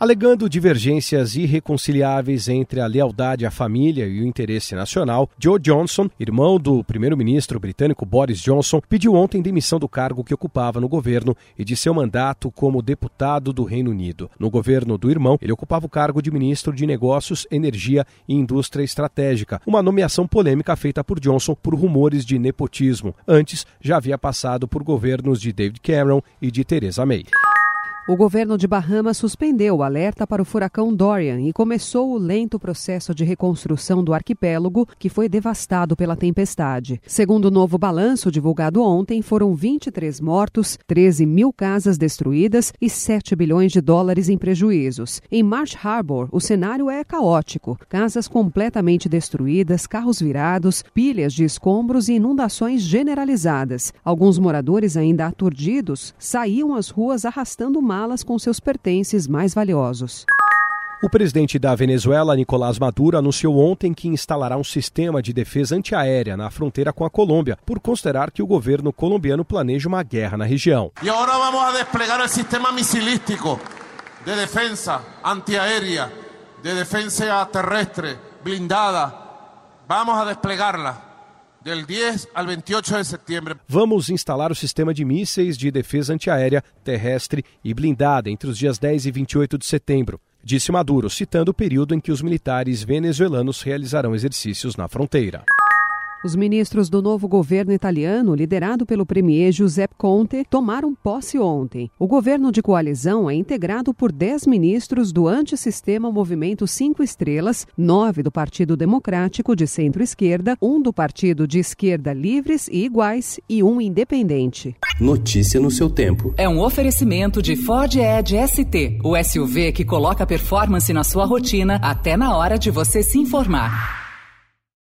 Alegando divergências irreconciliáveis entre a lealdade à família e o interesse nacional, Joe Johnson, irmão do primeiro-ministro britânico Boris Johnson, pediu ontem demissão do cargo que ocupava no governo e de seu mandato como deputado do Reino Unido. No governo do irmão, ele ocupava o cargo de ministro de Negócios, Energia e Indústria Estratégica, uma nomeação polêmica feita por Johnson por rumores de nepotismo. Antes, já havia passado por governos de David Cameron e de Theresa May. O governo de Bahamas suspendeu o alerta para o furacão Dorian e começou o lento processo de reconstrução do arquipélago, que foi devastado pela tempestade. Segundo o novo balanço divulgado ontem, foram 23 mortos, 13 mil casas destruídas e 7 bilhões de dólares em prejuízos. Em Marsh Harbor, o cenário é caótico: casas completamente destruídas, carros virados, pilhas de escombros e inundações generalizadas. Alguns moradores, ainda aturdidos, saíam às ruas arrastando com seus pertences mais valiosos. O presidente da Venezuela, Nicolás Maduro, anunciou ontem que instalará um sistema de defesa antiaérea na fronteira com a Colômbia, por considerar que o governo colombiano planeja uma guerra na região. E agora vamos a desplegar o sistema missilístico de defesa antiaérea, de defesa terrestre blindada. Vamos a desplegarla del 10 al 28 de setembro. Vamos instalar o sistema de mísseis de defesa antiaérea, terrestre e blindada entre os dias 10 e 28 de setembro, disse Maduro, citando o período em que os militares venezuelanos realizarão exercícios na fronteira. Os ministros do novo governo italiano, liderado pelo premier Giuseppe Conte, tomaram posse ontem. O governo de coalizão é integrado por 10 ministros do antissistema Movimento Cinco Estrelas, nove do Partido Democrático de centro-esquerda, um do Partido de Esquerda Livres e Iguais e um independente. Notícia no seu tempo. É um oferecimento de Ford Edge ST, o SUV que coloca performance na sua rotina até na hora de você se informar.